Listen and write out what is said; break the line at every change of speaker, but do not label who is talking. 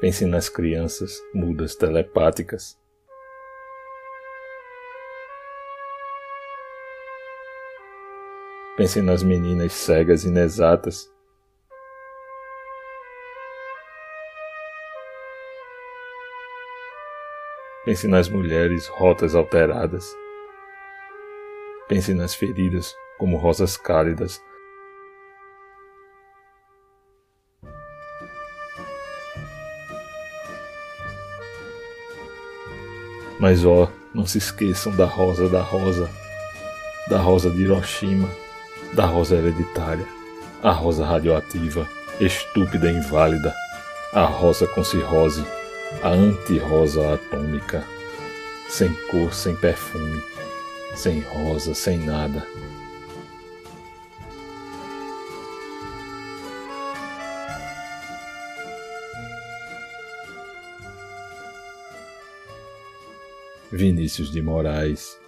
Pense nas crianças mudas telepáticas. Pense nas meninas cegas inexatas. Pense nas mulheres rotas alteradas. Pense nas feridas como rosas cálidas Mas ó, não se esqueçam da rosa da rosa, da rosa de Hiroshima, da rosa hereditária, a rosa radioativa, estúpida e inválida, a rosa com cirrose, a anti-rosa atômica, sem cor, sem perfume, sem rosa, sem nada. Vinícius de Moraes